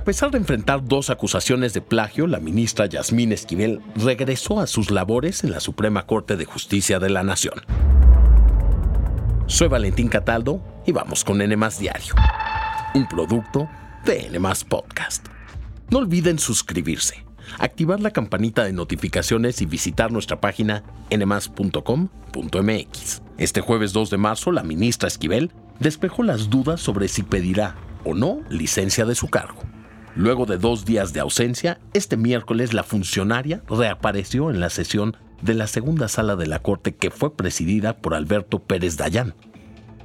A pesar de enfrentar dos acusaciones de plagio, la ministra Yasmín Esquivel regresó a sus labores en la Suprema Corte de Justicia de la Nación. Soy Valentín Cataldo y vamos con N Diario, un producto de N Podcast. No olviden suscribirse, activar la campanita de notificaciones y visitar nuestra página nmas.com.mx. Este jueves 2 de marzo, la ministra Esquivel despejó las dudas sobre si pedirá o no licencia de su cargo. Luego de dos días de ausencia, este miércoles la funcionaria reapareció en la sesión de la segunda sala de la Corte que fue presidida por Alberto Pérez Dayán.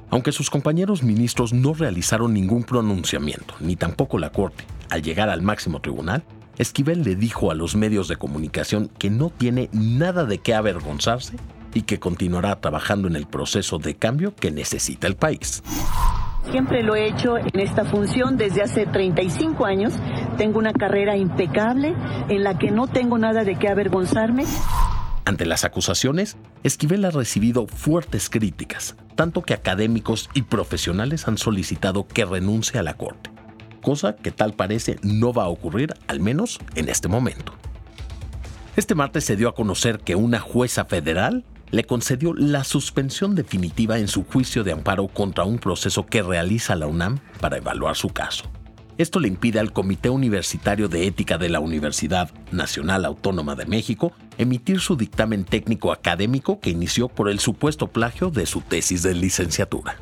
Aunque sus compañeros ministros no realizaron ningún pronunciamiento, ni tampoco la Corte, al llegar al máximo tribunal, Esquivel le dijo a los medios de comunicación que no tiene nada de qué avergonzarse y que continuará trabajando en el proceso de cambio que necesita el país. Siempre lo he hecho en esta función desde hace 35 años. Tengo una carrera impecable en la que no tengo nada de qué avergonzarme. Ante las acusaciones, Esquivel ha recibido fuertes críticas, tanto que académicos y profesionales han solicitado que renuncie a la Corte, cosa que tal parece no va a ocurrir, al menos en este momento. Este martes se dio a conocer que una jueza federal le concedió la suspensión definitiva en su juicio de amparo contra un proceso que realiza la UNAM para evaluar su caso. Esto le impide al Comité Universitario de Ética de la Universidad Nacional Autónoma de México emitir su dictamen técnico académico que inició por el supuesto plagio de su tesis de licenciatura.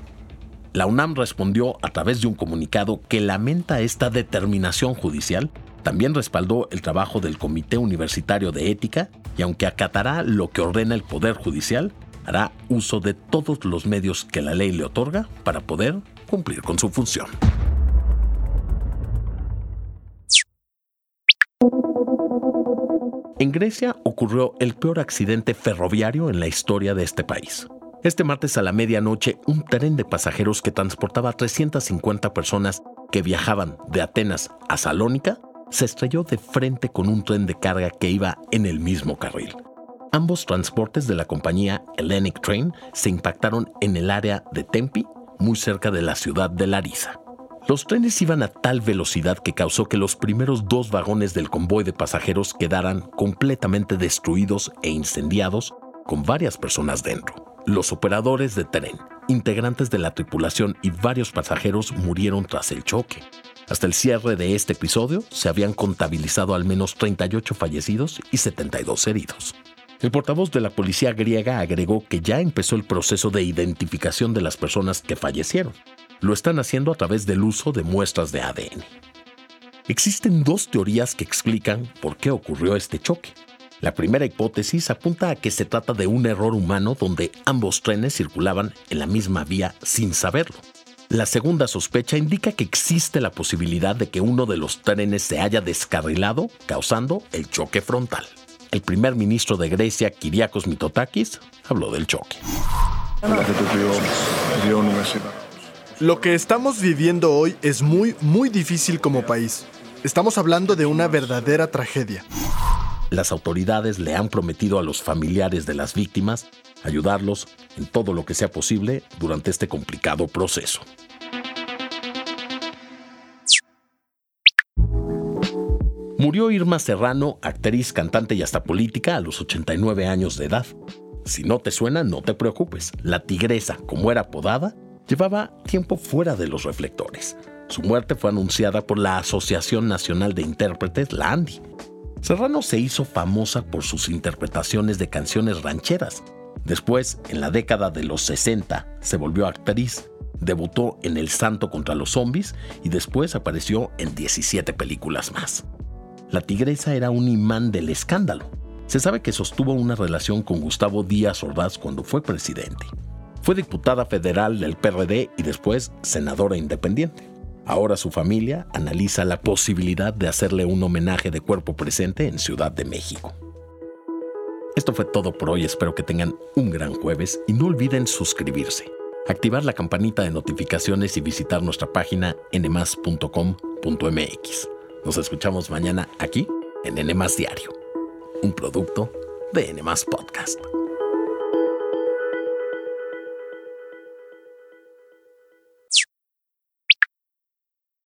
La UNAM respondió a través de un comunicado que lamenta esta determinación judicial también respaldó el trabajo del Comité Universitario de Ética y aunque acatará lo que ordena el Poder Judicial, hará uso de todos los medios que la ley le otorga para poder cumplir con su función. En Grecia ocurrió el peor accidente ferroviario en la historia de este país. Este martes a la medianoche, un tren de pasajeros que transportaba a 350 personas que viajaban de Atenas a Salónica se estrelló de frente con un tren de carga que iba en el mismo carril. Ambos transportes de la compañía Hellenic Train se impactaron en el área de Tempi, muy cerca de la ciudad de Larissa. Los trenes iban a tal velocidad que causó que los primeros dos vagones del convoy de pasajeros quedaran completamente destruidos e incendiados, con varias personas dentro. Los operadores de tren, integrantes de la tripulación y varios pasajeros murieron tras el choque. Hasta el cierre de este episodio se habían contabilizado al menos 38 fallecidos y 72 heridos. El portavoz de la policía griega agregó que ya empezó el proceso de identificación de las personas que fallecieron. Lo están haciendo a través del uso de muestras de ADN. Existen dos teorías que explican por qué ocurrió este choque. La primera hipótesis apunta a que se trata de un error humano donde ambos trenes circulaban en la misma vía sin saberlo. La segunda sospecha indica que existe la posibilidad de que uno de los trenes se haya descarrilado, causando el choque frontal. El primer ministro de Grecia, Kyriakos Mitsotakis, habló del choque. Lo que estamos viviendo hoy es muy, muy difícil como país. Estamos hablando de una verdadera tragedia. Las autoridades le han prometido a los familiares de las víctimas ayudarlos todo lo que sea posible durante este complicado proceso. Murió Irma Serrano, actriz, cantante y hasta política a los 89 años de edad. Si no te suena, no te preocupes. La tigresa, como era apodada, llevaba tiempo fuera de los reflectores. Su muerte fue anunciada por la Asociación Nacional de Intérpretes, la ANDI. Serrano se hizo famosa por sus interpretaciones de canciones rancheras, Después, en la década de los 60, se volvió actriz, debutó en El Santo contra los Zombies y después apareció en 17 películas más. La tigresa era un imán del escándalo. Se sabe que sostuvo una relación con Gustavo Díaz Ordaz cuando fue presidente. Fue diputada federal del PRD y después senadora independiente. Ahora su familia analiza la posibilidad de hacerle un homenaje de cuerpo presente en Ciudad de México. Esto fue todo por hoy, espero que tengan un gran jueves y no olviden suscribirse, activar la campanita de notificaciones y visitar nuestra página nmas.com.mx. Nos escuchamos mañana aquí en NMAS Diario, un producto de NMAS Podcast.